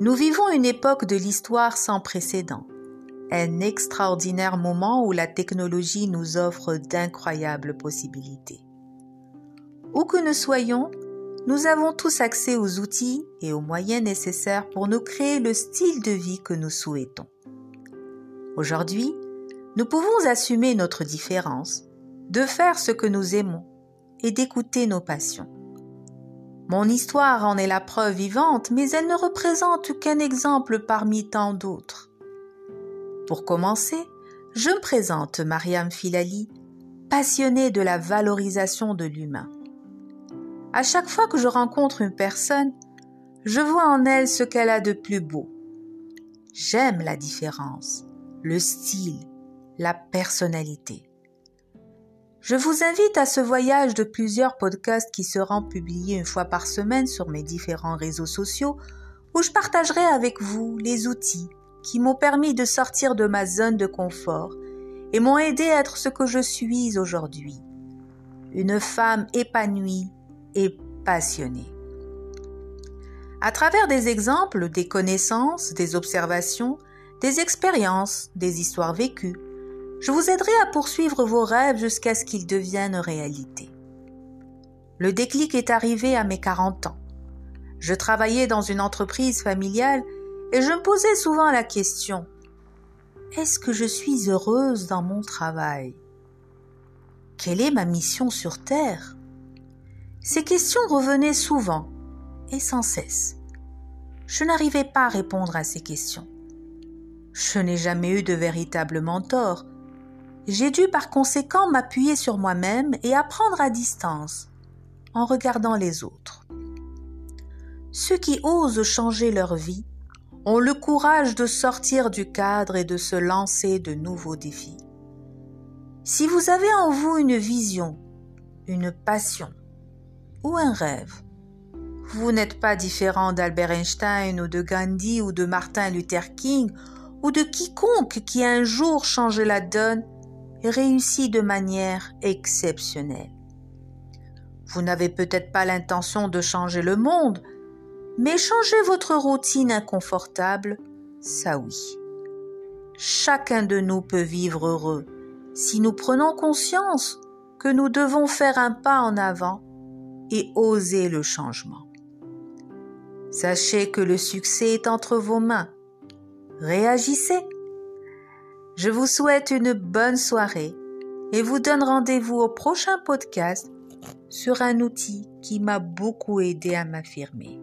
Nous vivons une époque de l'histoire sans précédent, un extraordinaire moment où la technologie nous offre d'incroyables possibilités. Où que nous soyons, nous avons tous accès aux outils et aux moyens nécessaires pour nous créer le style de vie que nous souhaitons. Aujourd'hui, nous pouvons assumer notre différence, de faire ce que nous aimons et d'écouter nos passions. Mon histoire en est la preuve vivante, mais elle ne représente qu'un exemple parmi tant d'autres. Pour commencer, je me présente Mariam Filali, passionnée de la valorisation de l'humain. À chaque fois que je rencontre une personne, je vois en elle ce qu'elle a de plus beau. J'aime la différence, le style, la personnalité. Je vous invite à ce voyage de plusieurs podcasts qui seront publiés une fois par semaine sur mes différents réseaux sociaux où je partagerai avec vous les outils qui m'ont permis de sortir de ma zone de confort et m'ont aidé à être ce que je suis aujourd'hui. Une femme épanouie et passionnée. À travers des exemples, des connaissances, des observations, des expériences, des histoires vécues, je vous aiderai à poursuivre vos rêves jusqu'à ce qu'ils deviennent réalité. Le déclic est arrivé à mes 40 ans. Je travaillais dans une entreprise familiale et je me posais souvent la question Est-ce que je suis heureuse dans mon travail? Quelle est ma mission sur Terre? Ces questions revenaient souvent et sans cesse. Je n'arrivais pas à répondre à ces questions. Je n'ai jamais eu de véritable mentor, j'ai dû par conséquent m'appuyer sur moi-même et apprendre à distance, en regardant les autres. Ceux qui osent changer leur vie ont le courage de sortir du cadre et de se lancer de nouveaux défis. Si vous avez en vous une vision, une passion ou un rêve, vous n'êtes pas différent d'Albert Einstein ou de Gandhi ou de Martin Luther King ou de quiconque qui un jour changé la donne réussit de manière exceptionnelle. Vous n'avez peut-être pas l'intention de changer le monde, mais changer votre routine inconfortable, ça oui. Chacun de nous peut vivre heureux si nous prenons conscience que nous devons faire un pas en avant et oser le changement. Sachez que le succès est entre vos mains. Réagissez je vous souhaite une bonne soirée et vous donne rendez-vous au prochain podcast sur un outil qui m'a beaucoup aidé à m'affirmer.